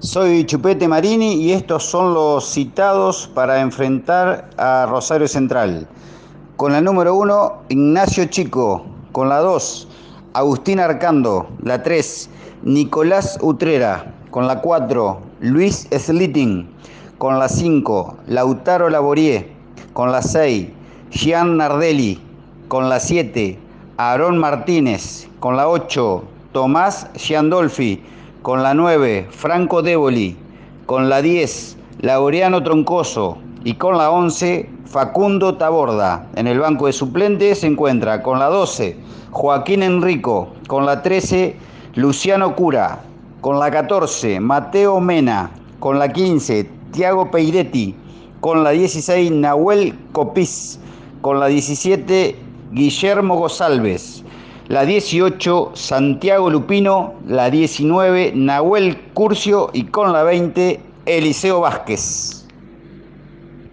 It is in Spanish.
Soy Chupete Marini y estos son los citados para enfrentar a Rosario Central. Con la número 1, Ignacio Chico. Con la 2, Agustín Arcando. La 3, Nicolás Utrera. Con la 4, Luis Slitting. Con la 5, Lautaro Laborier. Con la 6, Gian Nardelli. Con la 7, Aarón Martínez. Con la 8, Tomás Giandolfi con la 9, Franco Déboli, con la 10, Laureano Troncoso y con la 11, Facundo Taborda. En el banco de suplentes se encuentra con la 12, Joaquín Enrico, con la 13, Luciano Cura, con la 14, Mateo Mena, con la 15, Tiago Peiretti, con la 16, Nahuel Copís, con la 17, Guillermo González la 18 Santiago Lupino, la 19 Nahuel Curcio y con la 20 Eliseo Vázquez.